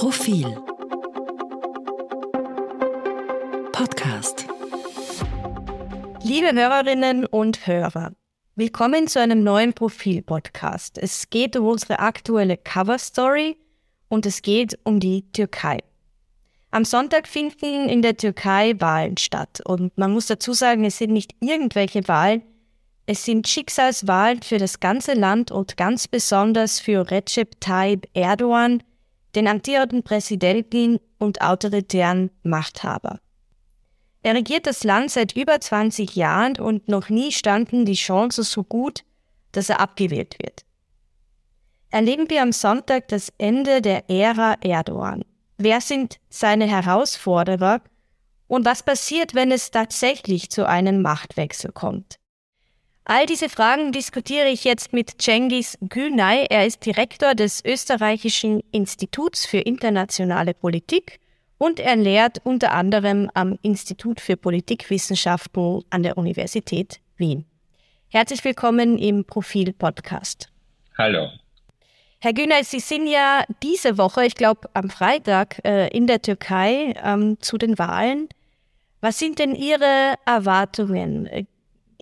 Profil Podcast Liebe Hörerinnen und Hörer, willkommen zu einem neuen Profil-Podcast. Es geht um unsere aktuelle Cover-Story und es geht um die Türkei. Am Sonntag finden in der Türkei Wahlen statt und man muss dazu sagen, es sind nicht irgendwelche Wahlen, es sind Schicksalswahlen für das ganze Land und ganz besonders für Recep Tayyip Erdogan, den amtierenden Präsidenten und autoritären Machthaber. Er regiert das Land seit über 20 Jahren und noch nie standen die Chancen so gut, dass er abgewählt wird. Erleben wir am Sonntag das Ende der Ära Erdogan. Wer sind seine Herausforderer und was passiert, wenn es tatsächlich zu einem Machtwechsel kommt? All diese Fragen diskutiere ich jetzt mit Cengiz Gülnay. Er ist Direktor des Österreichischen Instituts für internationale Politik und er lehrt unter anderem am Institut für Politikwissenschaften an der Universität Wien. Herzlich willkommen im Profil-Podcast. Hallo. Herr Günay, Sie sind ja diese Woche, ich glaube am Freitag, äh, in der Türkei ähm, zu den Wahlen. Was sind denn Ihre Erwartungen?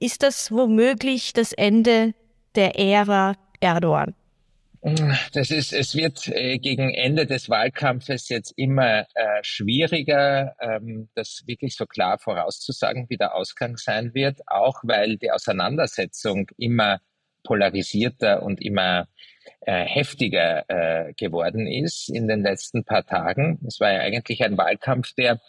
Ist das womöglich das Ende der Ära Erdogan? Das ist, es wird äh, gegen Ende des Wahlkampfes jetzt immer äh, schwieriger, ähm, das wirklich so klar vorauszusagen, wie der Ausgang sein wird, auch weil die Auseinandersetzung immer polarisierter und immer äh, heftiger äh, geworden ist in den letzten paar Tagen. Es war ja eigentlich ein Wahlkampf, der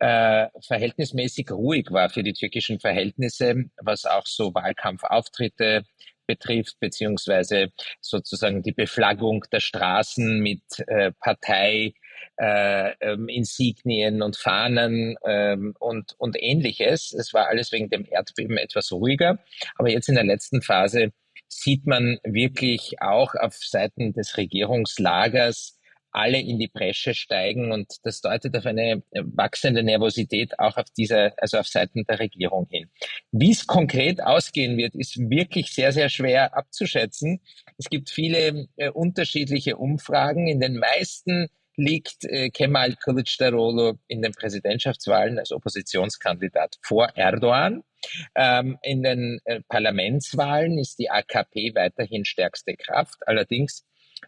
äh, verhältnismäßig ruhig war für die türkischen Verhältnisse, was auch so Wahlkampfauftritte betrifft, beziehungsweise sozusagen die Beflaggung der Straßen mit äh, Partei, äh, ähm, Insignien und Fahnen ähm, und, und ähnliches. Es war alles wegen dem Erdbeben etwas ruhiger. Aber jetzt in der letzten Phase sieht man wirklich auch auf Seiten des Regierungslagers alle in die Bresche steigen und das deutet auf eine wachsende Nervosität auch auf dieser, also auf Seiten der Regierung hin. Wie es konkret ausgehen wird, ist wirklich sehr, sehr schwer abzuschätzen. Es gibt viele äh, unterschiedliche Umfragen. In den meisten liegt äh, Kemal Kılıçdaroğlu in den Präsidentschaftswahlen als Oppositionskandidat vor Erdogan. Ähm, in den äh, Parlamentswahlen ist die AKP weiterhin stärkste Kraft. Allerdings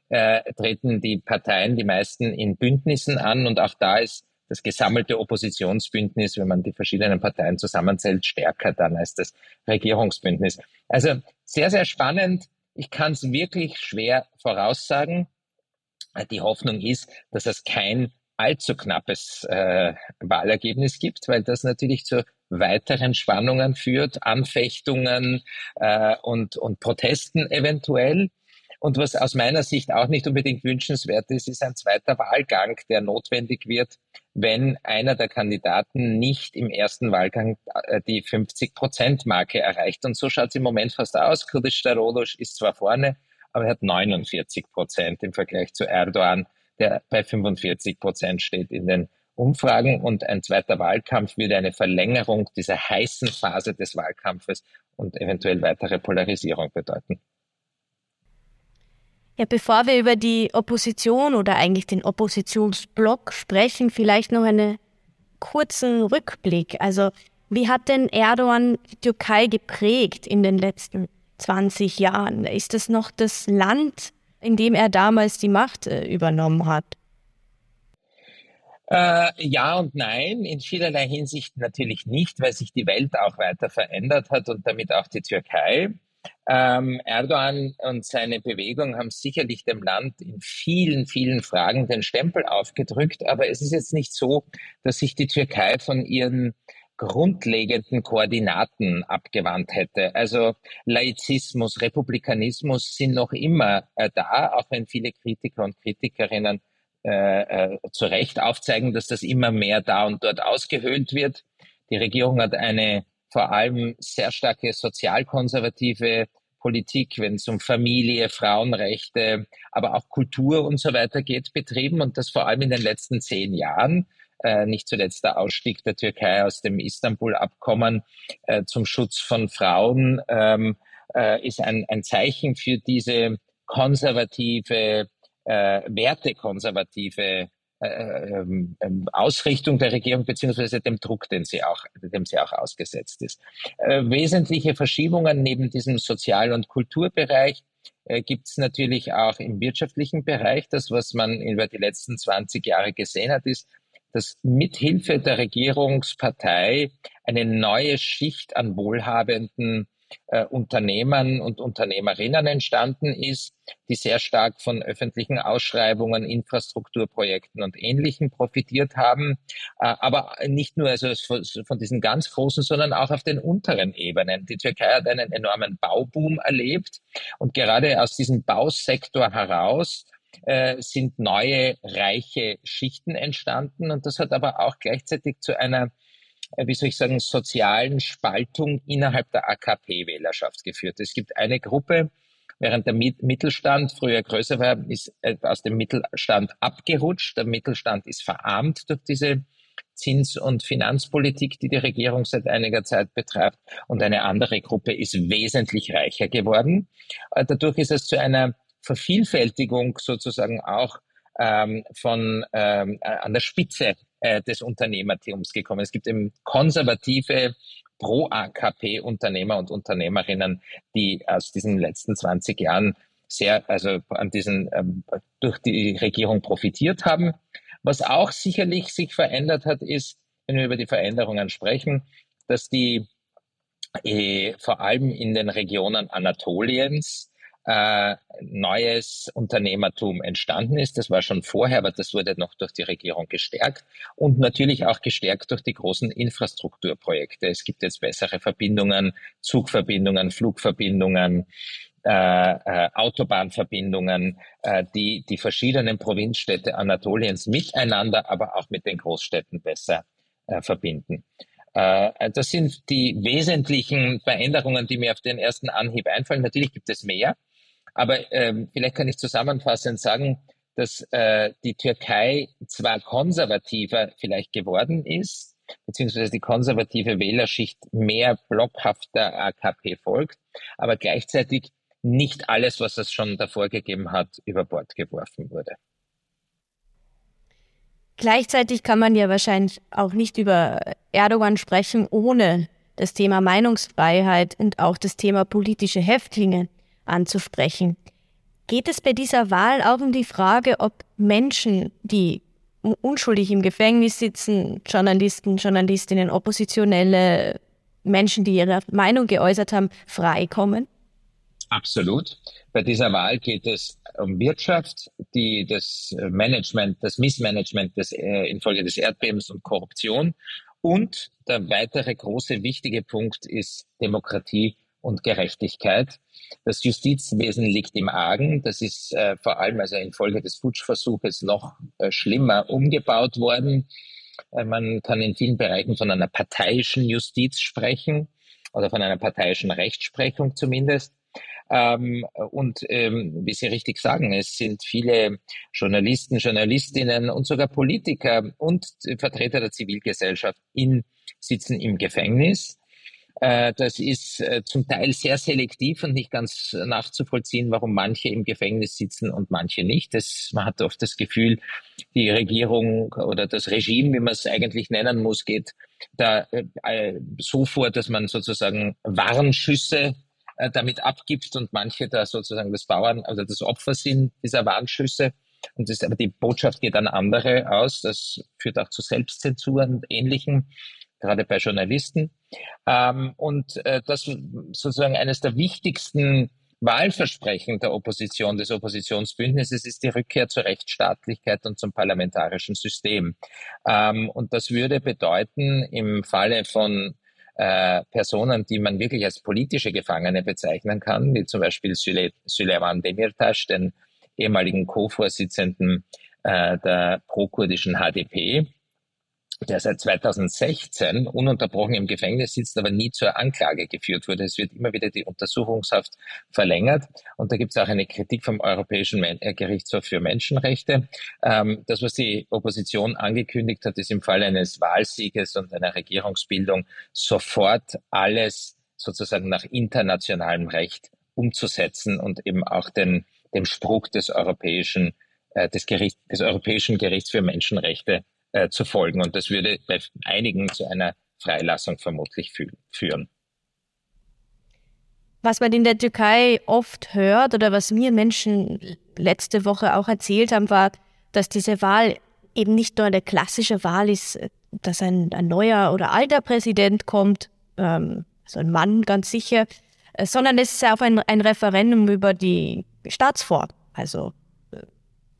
äh, treten die Parteien, die meisten in Bündnissen an und auch da ist das gesammelte Oppositionsbündnis, wenn man die verschiedenen Parteien zusammenzählt, stärker dann als das Regierungsbündnis. Also sehr, sehr spannend. Ich kann es wirklich schwer voraussagen. Die Hoffnung ist, dass es kein allzu knappes äh, Wahlergebnis gibt, weil das natürlich zu weiteren Spannungen führt, Anfechtungen äh, und, und Protesten eventuell. Und was aus meiner Sicht auch nicht unbedingt wünschenswert ist, ist ein zweiter Wahlgang, der notwendig wird, wenn einer der Kandidaten nicht im ersten Wahlgang äh, die 50-Prozent-Marke erreicht. Und so schaut es im Moment fast aus. Kurdisch Starolosch ist zwar vorne, aber er hat 49 Prozent im Vergleich zu Erdogan, der bei 45 Prozent steht in den Umfragen. Und ein zweiter Wahlkampf würde eine Verlängerung dieser heißen Phase des Wahlkampfes und eventuell weitere Polarisierung bedeuten. Ja, bevor wir über die Opposition oder eigentlich den Oppositionsblock sprechen, vielleicht noch einen kurzen Rückblick. Also, wie hat denn Erdogan die Türkei geprägt in den letzten 20 Jahren? Ist das noch das Land, in dem er damals die Macht äh, übernommen hat? Äh, ja und nein, in vielerlei Hinsicht natürlich nicht, weil sich die Welt auch weiter verändert hat und damit auch die Türkei. Ähm, Erdogan und seine Bewegung haben sicherlich dem Land in vielen, vielen Fragen den Stempel aufgedrückt, aber es ist jetzt nicht so, dass sich die Türkei von ihren grundlegenden Koordinaten abgewandt hätte. Also Laizismus, Republikanismus sind noch immer äh, da, auch wenn viele Kritiker und Kritikerinnen äh, äh, zu Recht aufzeigen, dass das immer mehr da und dort ausgehöhlt wird. Die Regierung hat eine vor allem sehr starke sozialkonservative Politik, wenn es um Familie, Frauenrechte, aber auch Kultur und so weiter geht, betrieben und das vor allem in den letzten zehn Jahren. Äh, nicht zuletzt der Ausstieg der Türkei aus dem Istanbul-Abkommen äh, zum Schutz von Frauen ähm, äh, ist ein, ein Zeichen für diese konservative, äh, wertekonservative äh, ähm, ähm, Ausrichtung der Regierung beziehungsweise dem Druck, den sie auch, dem sie auch ausgesetzt ist. Äh, wesentliche Verschiebungen neben diesem Sozial- und Kulturbereich äh, gibt es natürlich auch im wirtschaftlichen Bereich. Das, was man über die letzten 20 Jahre gesehen hat, ist, dass mithilfe der Regierungspartei eine neue Schicht an wohlhabenden äh, Unternehmern und Unternehmerinnen entstanden ist, die sehr stark von öffentlichen Ausschreibungen, Infrastrukturprojekten und Ähnlichem profitiert haben, äh, aber nicht nur also von diesen ganz großen, sondern auch auf den unteren Ebenen. Die Türkei hat einen enormen Bauboom erlebt. Und gerade aus diesem Bausektor heraus äh, sind neue reiche Schichten entstanden. Und das hat aber auch gleichzeitig zu einer wie soll ich sagen, sozialen Spaltung innerhalb der AKP-Wählerschaft geführt. Es gibt eine Gruppe, während der Mittelstand früher größer war, ist äh, aus dem Mittelstand abgerutscht. Der Mittelstand ist verarmt durch diese Zins- und Finanzpolitik, die die Regierung seit einiger Zeit betreibt. Und eine andere Gruppe ist wesentlich reicher geworden. Äh, dadurch ist es zu einer Vervielfältigung sozusagen auch ähm, von ähm, an der Spitze äh, des Unternehmertums gekommen. Es gibt eben konservative Pro-AKP-Unternehmer und Unternehmerinnen, die aus diesen letzten 20 Jahren sehr, also an diesen, ähm, durch die Regierung profitiert haben. Was auch sicherlich sich verändert hat, ist, wenn wir über die Veränderungen sprechen, dass die äh, vor allem in den Regionen Anatoliens äh, neues Unternehmertum entstanden ist. Das war schon vorher, aber das wurde noch durch die Regierung gestärkt und natürlich auch gestärkt durch die großen Infrastrukturprojekte. Es gibt jetzt bessere Verbindungen, Zugverbindungen, Flugverbindungen, äh, äh, Autobahnverbindungen, äh, die die verschiedenen Provinzstädte Anatoliens miteinander, aber auch mit den Großstädten besser äh, verbinden. Äh, das sind die wesentlichen Veränderungen, die mir auf den ersten Anhieb einfallen. Natürlich gibt es mehr. Aber ähm, vielleicht kann ich zusammenfassend sagen, dass äh, die Türkei zwar konservativer vielleicht geworden ist, beziehungsweise die konservative Wählerschicht mehr blockhafter AKP folgt, aber gleichzeitig nicht alles, was es schon davor gegeben hat, über Bord geworfen wurde. Gleichzeitig kann man ja wahrscheinlich auch nicht über Erdogan sprechen, ohne das Thema Meinungsfreiheit und auch das Thema politische Häftlinge anzusprechen. Geht es bei dieser Wahl auch um die Frage, ob Menschen, die unschuldig im Gefängnis sitzen, Journalisten, Journalistinnen, Oppositionelle, Menschen, die ihre Meinung geäußert haben, freikommen? Absolut. Bei dieser Wahl geht es um Wirtschaft, die das Management, das Missmanagement des, äh, infolge des Erdbebens und Korruption. Und der weitere große wichtige Punkt ist Demokratie und Gerechtigkeit. Das Justizwesen liegt im Argen. Das ist äh, vor allem also infolge des Putschversuches noch äh, schlimmer umgebaut worden. Äh, man kann in vielen Bereichen von einer parteiischen Justiz sprechen oder von einer parteiischen Rechtsprechung zumindest. Ähm, und ähm, wie Sie richtig sagen, es sind viele Journalisten, Journalistinnen und sogar Politiker und Vertreter der Zivilgesellschaft in, sitzen im Gefängnis. Äh, das ist äh, zum Teil sehr selektiv und nicht ganz nachzuvollziehen, warum manche im Gefängnis sitzen und manche nicht. Das, man hat oft das Gefühl, die Regierung oder das Regime, wie man es eigentlich nennen muss, geht da äh, so vor, dass man sozusagen Warnschüsse damit abgibt und manche da sozusagen das Bauern, also das Opfer sind dieser Warnschüsse. Und das, aber die Botschaft geht an andere aus. Das führt auch zu Selbstzensur und Ähnlichem gerade bei Journalisten. Ähm, und äh, das sozusagen eines der wichtigsten Wahlversprechen der Opposition, des Oppositionsbündnisses ist die Rückkehr zur Rechtsstaatlichkeit und zum parlamentarischen System. Ähm, und das würde bedeuten, im Falle von äh, Personen, die man wirklich als politische Gefangene bezeichnen kann, wie zum Beispiel Süle Süleyman Demirtas, den ehemaligen Co-Vorsitzenden äh, der pro-kurdischen HDP, der seit 2016 ununterbrochen im Gefängnis sitzt, aber nie zur Anklage geführt wurde. Es wird immer wieder die Untersuchungshaft verlängert. Und da gibt es auch eine Kritik vom Europäischen äh, Gerichtshof für Menschenrechte. Ähm, das, was die Opposition angekündigt hat, ist im Fall eines Wahlsieges und einer Regierungsbildung sofort alles sozusagen nach internationalem Recht umzusetzen und eben auch den, dem Spruch des Europäischen äh, des, Gericht, des Europäischen Gerichts für Menschenrechte äh, zu folgen. Und das würde bei einigen zu einer Freilassung vermutlich fü führen. Was man in der Türkei oft hört oder was mir Menschen letzte Woche auch erzählt haben, war, dass diese Wahl eben nicht nur eine klassische Wahl ist, dass ein, ein neuer oder alter Präsident kommt, ähm, also ein Mann ganz sicher, äh, sondern es ist auch ein, ein Referendum über die Staatsform. Also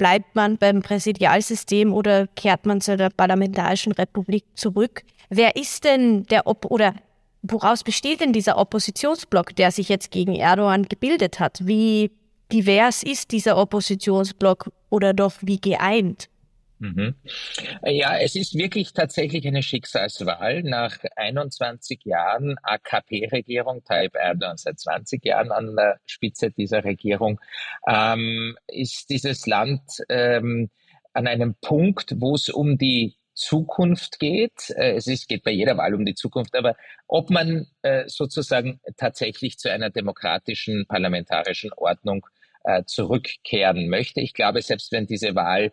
bleibt man beim Präsidialsystem oder kehrt man zu der parlamentarischen Republik zurück? Wer ist denn der Op oder woraus besteht denn dieser Oppositionsblock, der sich jetzt gegen Erdogan gebildet hat? Wie divers ist dieser Oppositionsblock oder doch wie geeint? Mhm. Ja, es ist wirklich tatsächlich eine Schicksalswahl. Nach 21 Jahren AKP-Regierung, Tayyip Erdogan seit 20 Jahren an der Spitze dieser Regierung, ähm, ist dieses Land ähm, an einem Punkt, wo es um die Zukunft geht. Äh, es ist, geht bei jeder Wahl um die Zukunft, aber ob man äh, sozusagen tatsächlich zu einer demokratischen parlamentarischen Ordnung äh, zurückkehren möchte. Ich glaube, selbst wenn diese Wahl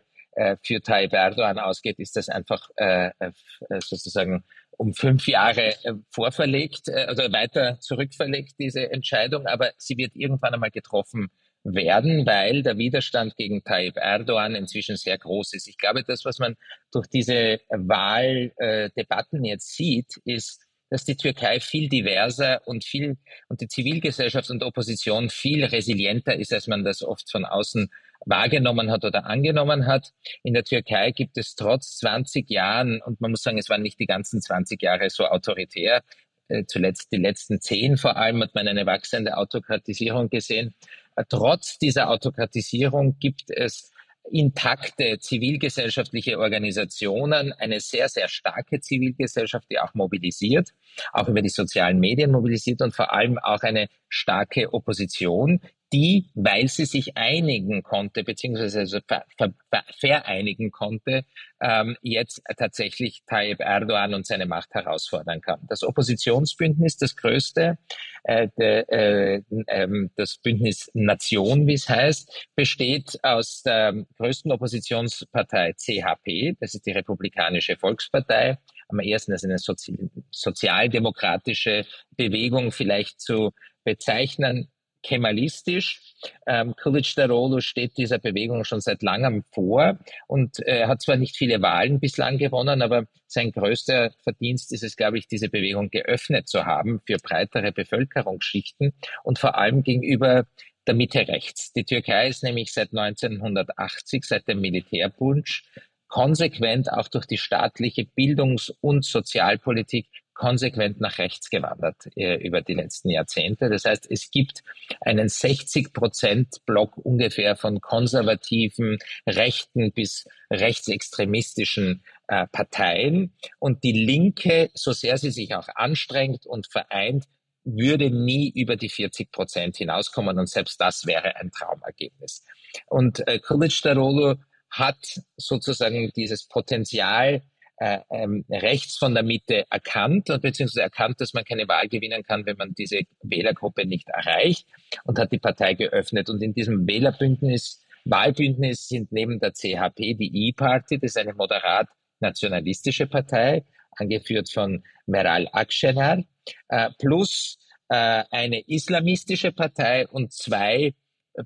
für Tayyip Erdogan ausgeht, ist das einfach äh, äh, sozusagen um fünf Jahre äh, vorverlegt, äh, also weiter zurückverlegt, diese Entscheidung, aber sie wird irgendwann einmal getroffen werden, weil der Widerstand gegen Tayyip Erdogan inzwischen sehr groß ist. Ich glaube, das, was man durch diese Wahldebatten jetzt sieht, ist, dass die Türkei viel diverser und viel und die Zivilgesellschaft und Opposition viel resilienter ist, als man das oft von außen wahrgenommen hat oder angenommen hat. In der Türkei gibt es trotz 20 Jahren, und man muss sagen, es waren nicht die ganzen 20 Jahre so autoritär, äh, zuletzt die letzten zehn vor allem hat man eine wachsende Autokratisierung gesehen. Äh, trotz dieser Autokratisierung gibt es intakte zivilgesellschaftliche Organisationen, eine sehr, sehr starke Zivilgesellschaft, die auch mobilisiert, auch über die sozialen Medien mobilisiert und vor allem auch eine starke Opposition, die, weil sie sich einigen konnte, beziehungsweise also ver, ver, vereinigen konnte, ähm, jetzt tatsächlich Tayyip Erdogan und seine Macht herausfordern kann. Das Oppositionsbündnis, das größte, äh, de, äh, äh, das Bündnis Nation, wie es heißt, besteht aus der größten Oppositionspartei CHP, das ist die Republikanische Volkspartei, am ersten als eine Sozi sozialdemokratische Bewegung vielleicht zu bezeichnen kemalistisch. Ähm, Kılıçdaroğlu steht dieser Bewegung schon seit langem vor und äh, hat zwar nicht viele Wahlen bislang gewonnen, aber sein größter Verdienst ist es, glaube ich, diese Bewegung geöffnet zu haben für breitere Bevölkerungsschichten und vor allem gegenüber der Mitte rechts. Die Türkei ist nämlich seit 1980, seit dem Militärpunsch, konsequent auch durch die staatliche Bildungs- und Sozialpolitik konsequent nach rechts gewandert äh, über die letzten Jahrzehnte. Das heißt, es gibt einen 60 Prozent Block ungefähr von konservativen, rechten bis rechtsextremistischen äh, Parteien. Und die Linke, so sehr sie sich auch anstrengt und vereint, würde nie über die 40 Prozent hinauskommen. Und selbst das wäre ein Traumergebnis. Und äh, Kılıçdaroğlu hat sozusagen dieses Potenzial, äh, ähm, rechts von der Mitte erkannt, beziehungsweise erkannt, dass man keine Wahl gewinnen kann, wenn man diese Wählergruppe nicht erreicht und hat die Partei geöffnet. Und in diesem Wählerbündnis, Wahlbündnis sind neben der CHP die E-Party, das ist eine moderat nationalistische Partei, angeführt von Meral Akşener, äh, plus äh, eine islamistische Partei und zwei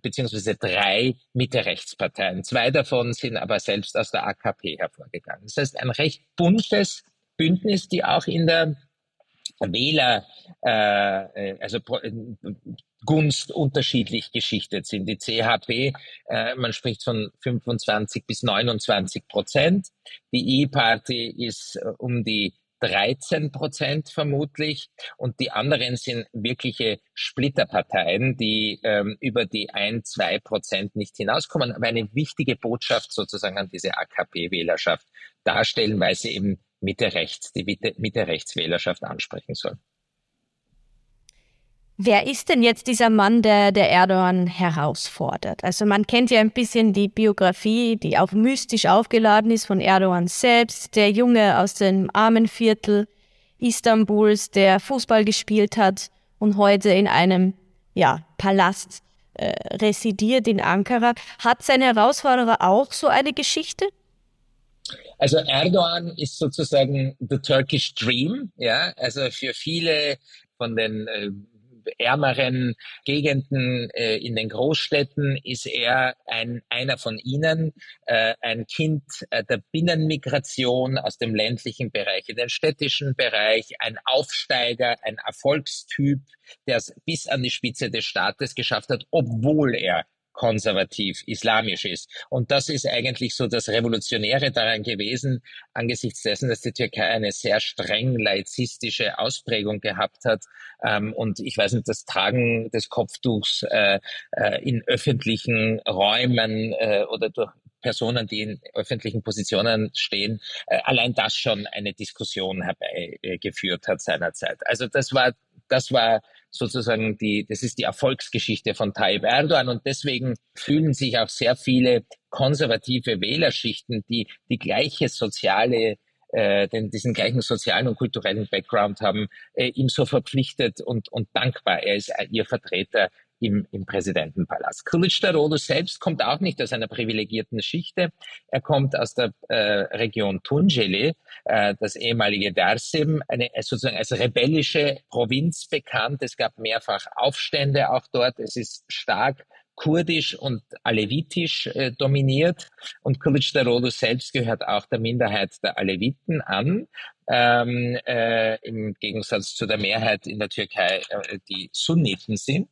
beziehungsweise drei Mitte-Rechtsparteien. Zwei davon sind aber selbst aus der AKP hervorgegangen. Das heißt, ein recht buntes Bündnis, die auch in der Wähler, äh, also äh, Gunst unterschiedlich geschichtet sind. Die CHP, äh, man spricht von 25 bis 29 Prozent. Die E-Party ist äh, um die 13 Prozent vermutlich. Und die anderen sind wirkliche Splitterparteien, die ähm, über die ein, zwei Prozent nicht hinauskommen, aber eine wichtige Botschaft sozusagen an diese AKP-Wählerschaft darstellen, weil sie eben Mitte rechts, die Mitte, Mitte rechts ansprechen soll. Wer ist denn jetzt dieser Mann, der, der Erdogan herausfordert? Also man kennt ja ein bisschen die Biografie, die auch mystisch aufgeladen ist von Erdogan selbst, der Junge aus dem armen Viertel Istanbuls, der Fußball gespielt hat und heute in einem ja, Palast äh, residiert in Ankara. Hat seine Herausforderer auch so eine Geschichte? Also Erdogan ist sozusagen the Turkish Dream, ja. Also für viele von den äh, ärmeren Gegenden äh, in den Großstädten ist er ein, einer von ihnen, äh, ein Kind äh, der Binnenmigration aus dem ländlichen Bereich. In den städtischen Bereich, ein Aufsteiger, ein Erfolgstyp, der es bis an die Spitze des Staates geschafft hat, obwohl er konservativ islamisch ist. Und das ist eigentlich so das Revolutionäre daran gewesen, angesichts dessen, dass die Türkei eine sehr streng laizistische Ausprägung gehabt hat. Ähm, und ich weiß nicht, das Tragen des Kopftuchs äh, äh, in öffentlichen Räumen äh, oder durch Personen, die in öffentlichen Positionen stehen, äh, allein das schon eine Diskussion herbeigeführt hat seinerzeit. Also das war, das war sozusagen die, das ist die Erfolgsgeschichte von Tayyip Erdogan und deswegen fühlen sich auch sehr viele konservative Wählerschichten, die die gleiche soziale äh, den, diesen gleichen sozialen und kulturellen Background haben, äh, ihm so verpflichtet und, und dankbar. Er ist ihr Vertreter im, im Präsidentenpalast. Kılıçdaroğlu selbst kommt auch nicht aus einer privilegierten Schichte. Er kommt aus der äh, Region Tunceli, äh, das ehemalige Dersim, eine, sozusagen als rebellische Provinz bekannt. Es gab mehrfach Aufstände auch dort. Es ist stark kurdisch und alevitisch äh, dominiert und Kılıçdaroğlu selbst gehört auch der Minderheit der Aleviten an, ähm, äh, im Gegensatz zu der Mehrheit in der Türkei, äh, die Sunniten sind.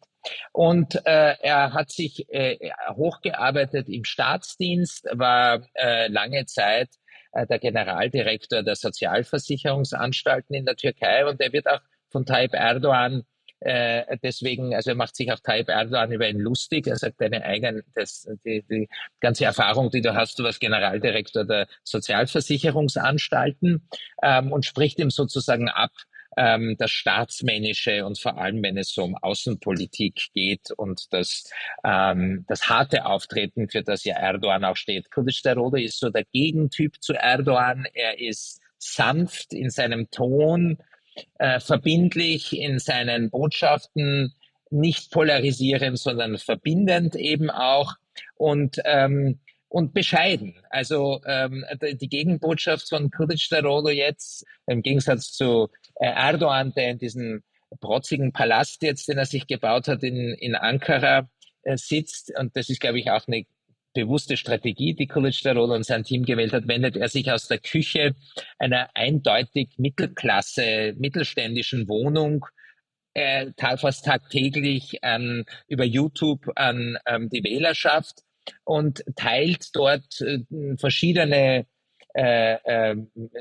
Und äh, er hat sich äh, hochgearbeitet im Staatsdienst, war äh, lange Zeit äh, der Generaldirektor der Sozialversicherungsanstalten in der Türkei und er wird auch von Tayyip Erdogan äh, deswegen, also er macht sich auch Tayyip Erdogan über ihn lustig. Er sagt, deine eigene, das, die, die ganze Erfahrung, die du hast, du warst Generaldirektor der Sozialversicherungsanstalten ähm, und spricht ihm sozusagen ab, ähm, das Staatsmännische und vor allem, wenn es um Außenpolitik geht und das, ähm, das harte Auftreten, für das ja Erdogan auch steht. Kılıçdaroğlu ist so der Gegentyp zu Erdogan. Er ist sanft in seinem Ton, äh, verbindlich in seinen Botschaften, nicht polarisierend, sondern verbindend eben auch. Und ähm, und bescheiden. Also ähm, die Gegenbotschaft von Kılıçdaroğlu jetzt, im Gegensatz zu Erdogan, der in diesem protzigen Palast jetzt, den er sich gebaut hat in, in Ankara, äh, sitzt, und das ist, glaube ich, auch eine bewusste Strategie, die Kılıçdaroğlu und sein Team gewählt hat, wendet er sich aus der Küche einer eindeutig Mittelklasse, mittelständischen Wohnung äh, fast tagtäglich an, über YouTube an ähm, die Wählerschaft und teilt dort äh, verschiedene äh, äh,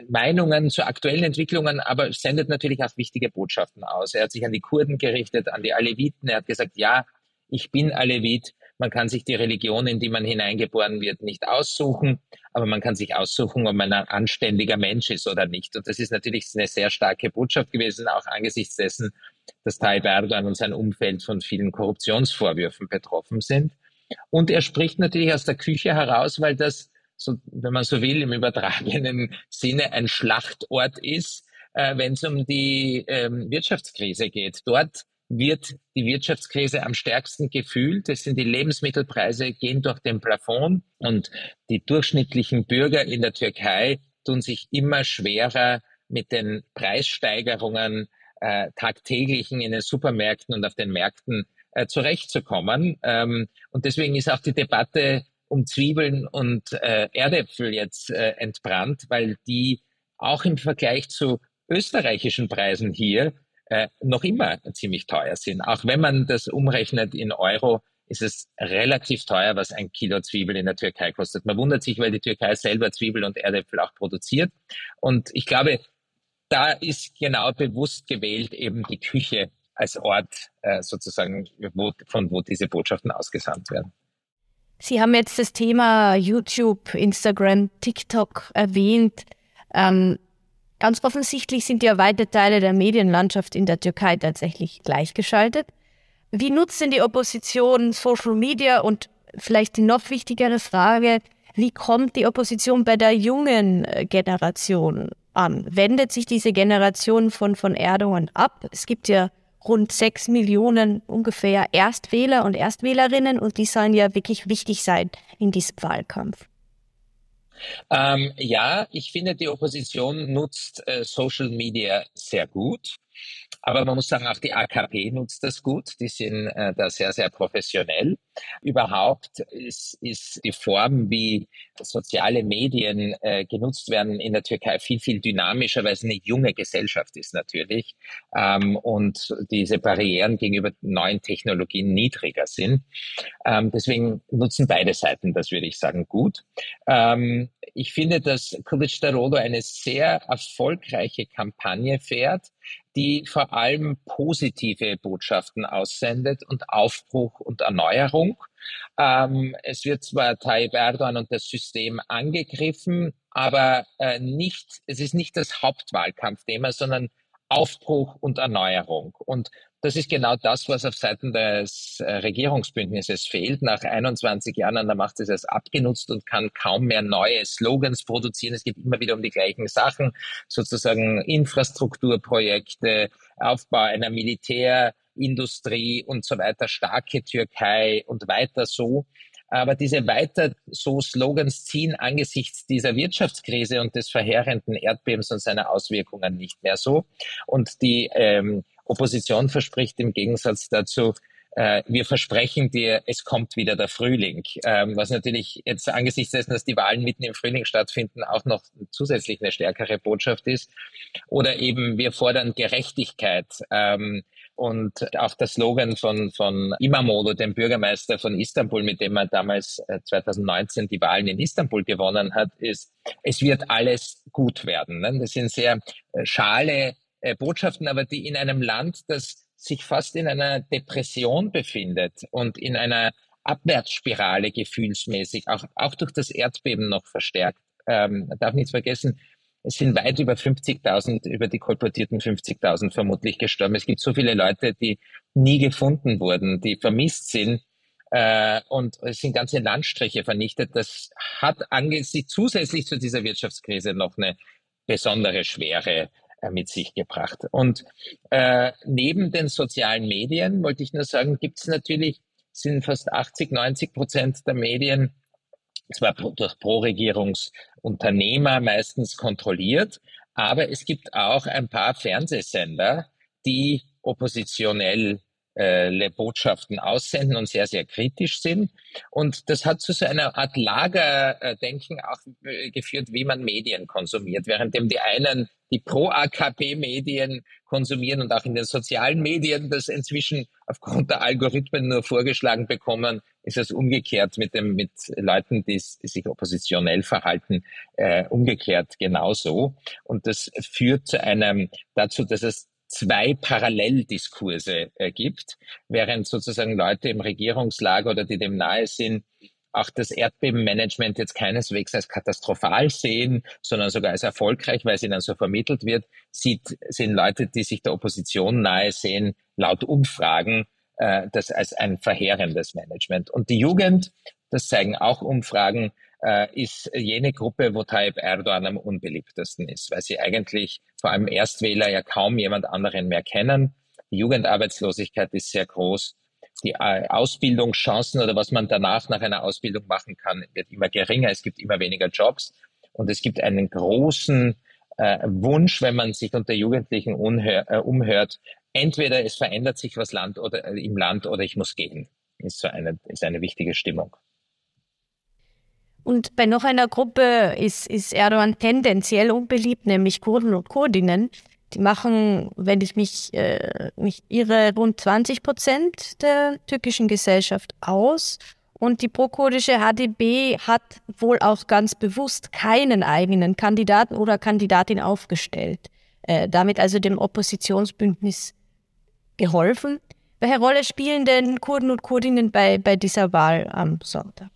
Meinungen zu aktuellen Entwicklungen, aber sendet natürlich auch wichtige Botschaften aus. Er hat sich an die Kurden gerichtet, an die Aleviten. Er hat gesagt, ja, ich bin Alevit. Man kann sich die Religion, in die man hineingeboren wird, nicht aussuchen, aber man kann sich aussuchen, ob man ein anständiger Mensch ist oder nicht. Und das ist natürlich eine sehr starke Botschaft gewesen, auch angesichts dessen, dass Tayyip Erdogan und sein Umfeld von vielen Korruptionsvorwürfen betroffen sind. Und er spricht natürlich aus der Küche heraus, weil das, so, wenn man so will, im übertragenen Sinne ein Schlachtort ist, äh, wenn es um die ähm, Wirtschaftskrise geht. Dort wird die Wirtschaftskrise am stärksten gefühlt. Es sind die Lebensmittelpreise gehen durch den Plafond und die durchschnittlichen Bürger in der Türkei tun sich immer schwerer mit den Preissteigerungen äh, tagtäglichen in den Supermärkten und auf den Märkten äh, zurechtzukommen. Ähm, und deswegen ist auch die Debatte um Zwiebeln und äh, Erdäpfel jetzt äh, entbrannt, weil die auch im Vergleich zu österreichischen Preisen hier äh, noch immer ziemlich teuer sind. Auch wenn man das umrechnet in Euro, ist es relativ teuer, was ein Kilo Zwiebel in der Türkei kostet. Man wundert sich, weil die Türkei selber Zwiebel und Erdäpfel auch produziert. Und ich glaube, da ist genau bewusst gewählt eben die Küche als Ort äh, sozusagen, wo, von wo diese Botschaften ausgesandt werden. Sie haben jetzt das Thema YouTube, Instagram, TikTok erwähnt. Ähm, ganz offensichtlich sind ja weite Teile der Medienlandschaft in der Türkei tatsächlich gleichgeschaltet. Wie nutzt denn die Opposition Social Media und vielleicht die noch wichtigere Frage, wie kommt die Opposition bei der jungen äh, Generation an? Wendet sich diese Generation von, von Erdogan ab? Es gibt ja rund sechs Millionen ungefähr Erstwähler und Erstwählerinnen und die sollen ja wirklich wichtig sein in diesem Wahlkampf. Ähm, ja, ich finde, die Opposition nutzt äh, Social Media sehr gut. Aber man muss sagen, auch die AKP nutzt das gut. Die sind äh, da sehr, sehr professionell. Überhaupt ist, ist die Form, wie soziale Medien äh, genutzt werden in der Türkei viel, viel dynamischer, weil es eine junge Gesellschaft ist natürlich ähm, und diese Barrieren gegenüber neuen Technologien niedriger sind. Ähm, deswegen nutzen beide Seiten das, würde ich sagen, gut. Ähm, ich finde, dass Kılıçdaroğlu eine sehr erfolgreiche Kampagne fährt, die vor allem positive Botschaften aussendet und Aufbruch und Erneuerung. Ähm, es wird zwar Tayyip Erdogan und das System angegriffen, aber äh, nicht, es ist nicht das Hauptwahlkampfthema, sondern Aufbruch und Erneuerung. Und das ist genau das, was auf Seiten des äh, Regierungsbündnisses fehlt. Nach 21 Jahren an der Macht ist es abgenutzt und kann kaum mehr neue Slogans produzieren. Es geht immer wieder um die gleichen Sachen, sozusagen Infrastrukturprojekte, Aufbau einer Militärindustrie und so weiter, starke Türkei und weiter so. Aber diese weiter so Slogans ziehen angesichts dieser Wirtschaftskrise und des verheerenden Erdbebens und seiner Auswirkungen nicht mehr so. Und die ähm, Opposition verspricht im Gegensatz dazu, äh, wir versprechen dir, es kommt wieder der Frühling, ähm, was natürlich jetzt angesichts dessen, dass die Wahlen mitten im Frühling stattfinden, auch noch zusätzlich eine stärkere Botschaft ist. Oder eben, wir fordern Gerechtigkeit. Ähm, und auch der Slogan von, von Imamodo, dem Bürgermeister von Istanbul, mit dem er damals 2019 äh, die Wahlen in Istanbul gewonnen hat, ist, es wird alles gut werden. Ne? Das sind sehr äh, schale äh, Botschaften, aber die in einem Land, das sich fast in einer Depression befindet und in einer Abwärtsspirale gefühlsmäßig, auch, auch durch das Erdbeben noch verstärkt. Ähm, darf nicht vergessen, es sind weit über 50.000, über die kolportierten 50.000 vermutlich gestorben. Es gibt so viele Leute, die nie gefunden wurden, die vermisst sind. Äh, und es sind ganze Landstriche vernichtet. Das hat angesichts zusätzlich zu dieser Wirtschaftskrise noch eine besondere Schwere äh, mit sich gebracht. Und äh, neben den sozialen Medien, wollte ich nur sagen, gibt es natürlich, sind fast 80, 90 Prozent der Medien zwar durch Pro-Regierungsunternehmer meistens kontrolliert, aber es gibt auch ein paar Fernsehsender, die oppositionell äh, Botschaften aussenden und sehr, sehr kritisch sind. Und das hat zu so einer Art Lagerdenken auch äh, geführt, wie man Medien konsumiert. Währenddem die einen die Pro-AKP-Medien konsumieren und auch in den sozialen Medien das inzwischen aufgrund der Algorithmen nur vorgeschlagen bekommen, ist es umgekehrt mit dem mit Leuten, die, sich oppositionell verhalten, äh, umgekehrt genauso. Und das führt zu einem dazu, dass es zwei Paralleldiskurse äh, gibt, während sozusagen Leute im Regierungslager oder die dem nahe sind, auch das Erdbebenmanagement jetzt keineswegs als katastrophal sehen, sondern sogar als erfolgreich, weil es ihnen so vermittelt wird, sieht, sind Leute, die sich der Opposition nahe sehen, laut Umfragen, äh, das als ein verheerendes Management. Und die Jugend, das zeigen auch Umfragen, äh, ist jene Gruppe, wo Tayyip Erdogan am unbeliebtesten ist, weil sie eigentlich vor allem Erstwähler ja kaum jemand anderen mehr kennen. Die Jugendarbeitslosigkeit ist sehr groß. Die äh, Ausbildungschancen oder was man danach nach einer Ausbildung machen kann, wird immer geringer. Es gibt immer weniger Jobs und es gibt einen großen äh, Wunsch, wenn man sich unter Jugendlichen äh, umhört. Entweder es verändert sich was Land oder, äh, im Land oder ich muss gehen. Ist so eine, ist eine wichtige Stimmung. Und bei noch einer Gruppe ist, ist Erdogan tendenziell unbeliebt, nämlich Kurden und Kurdinnen. Die machen, wenn ich mich äh, nicht irre, rund 20 Prozent der türkischen Gesellschaft aus. Und die prokurdische HDB hat wohl auch ganz bewusst keinen eigenen Kandidaten oder Kandidatin aufgestellt. Äh, damit also dem Oppositionsbündnis geholfen. Welche Rolle spielen denn Kurden und Kurdinnen bei, bei dieser Wahl am Sonntag?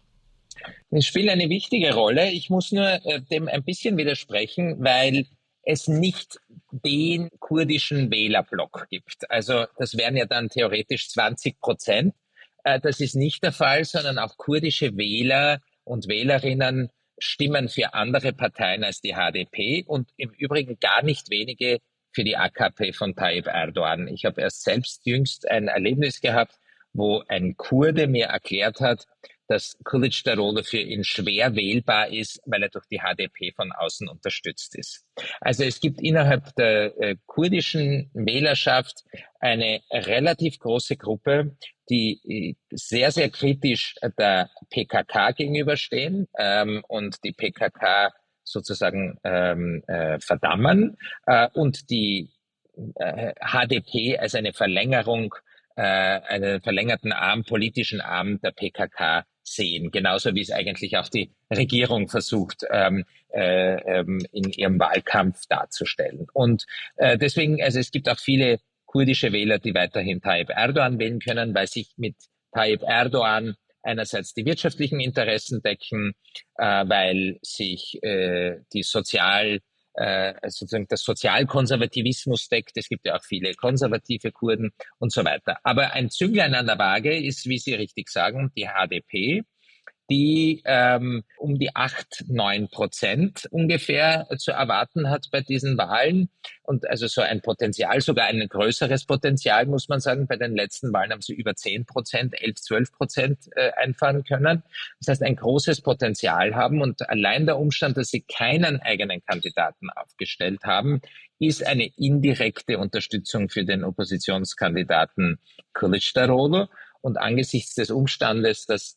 Es spielt eine wichtige Rolle. Ich muss nur äh, dem ein bisschen widersprechen, weil es nicht den kurdischen Wählerblock gibt. Also das wären ja dann theoretisch 20 Prozent. Äh, das ist nicht der Fall, sondern auch kurdische Wähler und Wählerinnen stimmen für andere Parteien als die HDP und im Übrigen gar nicht wenige für die AKP von Tayyip Erdogan. Ich habe erst selbst jüngst ein Erlebnis gehabt, wo ein Kurde mir erklärt hat, dass Kılıçdaroğlu für ihn schwer wählbar ist, weil er durch die HDP von außen unterstützt ist. Also es gibt innerhalb der äh, kurdischen Wählerschaft eine relativ große Gruppe, die äh, sehr, sehr kritisch der PKK gegenüberstehen ähm, und die PKK sozusagen ähm, äh, verdammen äh, und die äh, HDP als eine Verlängerung, äh, einen verlängerten Arm, politischen Arm der PKK sehen, genauso wie es eigentlich auch die Regierung versucht, ähm, äh, ähm, in ihrem Wahlkampf darzustellen. Und äh, deswegen, also es gibt auch viele kurdische Wähler, die weiterhin Tayyip Erdogan wählen können, weil sich mit Tayyip Erdogan einerseits die wirtschaftlichen Interessen decken, äh, weil sich äh, die sozial äh, sozusagen das Sozialkonservativismus deckt. Es gibt ja auch viele konservative Kurden und so weiter. Aber ein Zünglein an der Waage ist, wie Sie richtig sagen, die HDP, die ähm, um die acht neun Prozent ungefähr zu erwarten hat bei diesen Wahlen. Und also so ein Potenzial, sogar ein größeres Potenzial, muss man sagen. Bei den letzten Wahlen haben sie über zehn Prozent, elf zwölf Prozent äh, einfahren können. Das heißt, ein großes Potenzial haben. Und allein der Umstand, dass sie keinen eigenen Kandidaten aufgestellt haben, ist eine indirekte Unterstützung für den Oppositionskandidaten Kılıçdaroğlu. Und angesichts des Umstandes, dass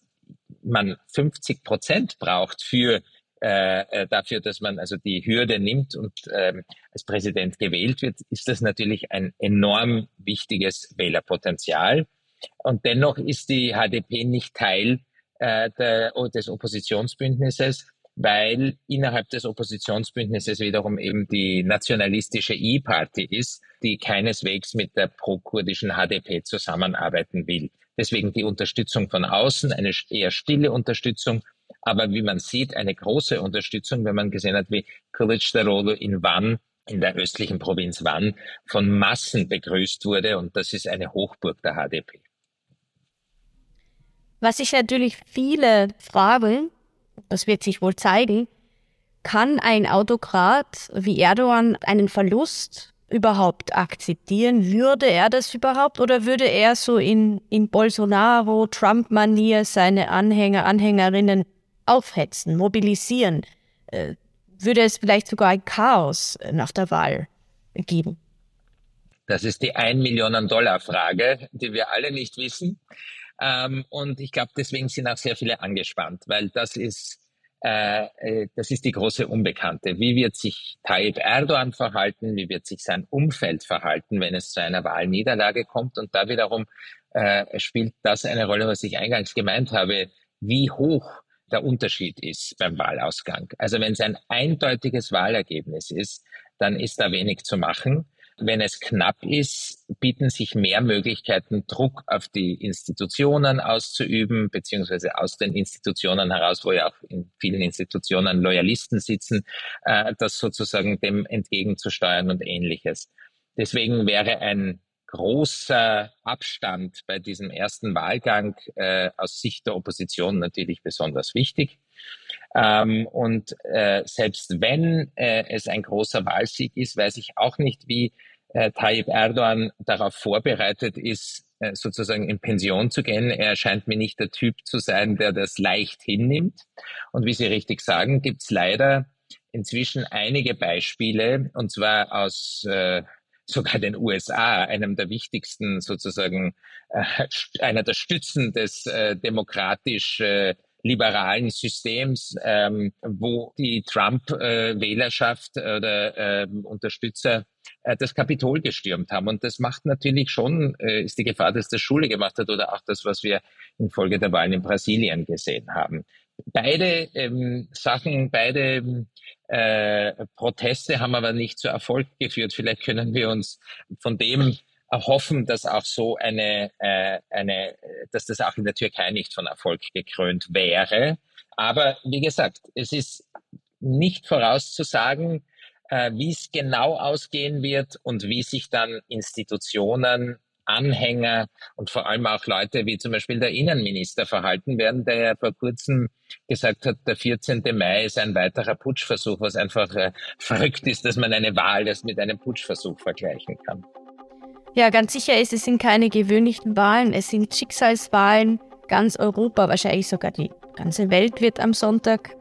man 50 Prozent braucht für äh, äh, dafür, dass man also die Hürde nimmt und ähm, als Präsident gewählt wird, ist das natürlich ein enorm wichtiges Wählerpotenzial. Und dennoch ist die HDP nicht Teil äh, der, des Oppositionsbündnisses, weil innerhalb des Oppositionsbündnisses wiederum eben die nationalistische E-Party ist, die keineswegs mit der pro-kurdischen HDP zusammenarbeiten will. Deswegen die Unterstützung von außen, eine eher stille Unterstützung, aber wie man sieht, eine große Unterstützung, wenn man gesehen hat, wie Kılıçdaroğlu in Van, in der östlichen Provinz Van, von Massen begrüßt wurde. Und das ist eine Hochburg der HDP. Was sich natürlich viele fragen, das wird sich wohl zeigen, kann ein Autokrat wie Erdogan einen Verlust überhaupt akzeptieren? Würde er das überhaupt oder würde er so in, in Bolsonaro, Trump-Manier seine Anhänger, Anhängerinnen aufhetzen, mobilisieren? Äh, würde es vielleicht sogar ein Chaos nach der Wahl geben? Das ist die ein Millionen Dollar Frage, die wir alle nicht wissen. Ähm, und ich glaube, deswegen sind auch sehr viele angespannt, weil das ist äh, äh, das ist die große Unbekannte. Wie wird sich Tayyip Erdogan verhalten? Wie wird sich sein Umfeld verhalten, wenn es zu einer Wahlniederlage kommt? Und da wiederum äh, spielt das eine Rolle, was ich eingangs gemeint habe, wie hoch der Unterschied ist beim Wahlausgang. Also wenn es ein eindeutiges Wahlergebnis ist, dann ist da wenig zu machen. Wenn es knapp ist, bieten sich mehr Möglichkeiten, Druck auf die Institutionen auszuüben, beziehungsweise aus den Institutionen heraus, wo ja auch in vielen Institutionen Loyalisten sitzen, äh, das sozusagen dem entgegenzusteuern und ähnliches. Deswegen wäre ein großer Abstand bei diesem ersten Wahlgang äh, aus Sicht der Opposition natürlich besonders wichtig. Ähm, und äh, selbst wenn äh, es ein großer Wahlsieg ist, weiß ich auch nicht, wie äh, Tayyip Erdogan darauf vorbereitet ist, äh, sozusagen in Pension zu gehen. Er scheint mir nicht der Typ zu sein, der das leicht hinnimmt. Und wie Sie richtig sagen, gibt es leider inzwischen einige Beispiele, und zwar aus äh, sogar den USA, einem der wichtigsten sozusagen, äh, einer der Stützen des äh, demokratisch äh, liberalen Systems, ähm, wo die Trump-Wählerschaft äh, oder äh, Unterstützer das Kapitol gestürmt haben. Und das macht natürlich schon, äh, ist die Gefahr, dass das Schule gemacht hat oder auch das, was wir infolge der Wahlen in Brasilien gesehen haben. Beide ähm, Sachen, beide äh, Proteste haben aber nicht zu Erfolg geführt. Vielleicht können wir uns von dem erhoffen, dass auch so eine, äh, eine, dass das auch in der Türkei nicht von Erfolg gekrönt wäre. Aber wie gesagt, es ist nicht vorauszusagen, äh, wie es genau ausgehen wird und wie sich dann Institutionen Anhänger und vor allem auch Leute wie zum Beispiel der Innenminister verhalten werden, der ja vor kurzem gesagt hat, der 14. Mai ist ein weiterer Putschversuch, was einfach äh, verrückt ist, dass man eine Wahl das mit einem Putschversuch vergleichen kann. Ja, ganz sicher ist, es sind keine gewöhnlichen Wahlen, es sind Schicksalswahlen. Ganz Europa, wahrscheinlich sogar die ganze Welt wird am Sonntag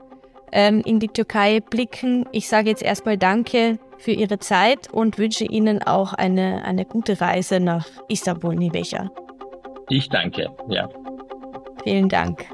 ähm, in die Türkei blicken. Ich sage jetzt erstmal Danke für Ihre Zeit und wünsche Ihnen auch eine, eine gute Reise nach Istanbul, Nivecha. Ich danke, ja. Vielen Dank.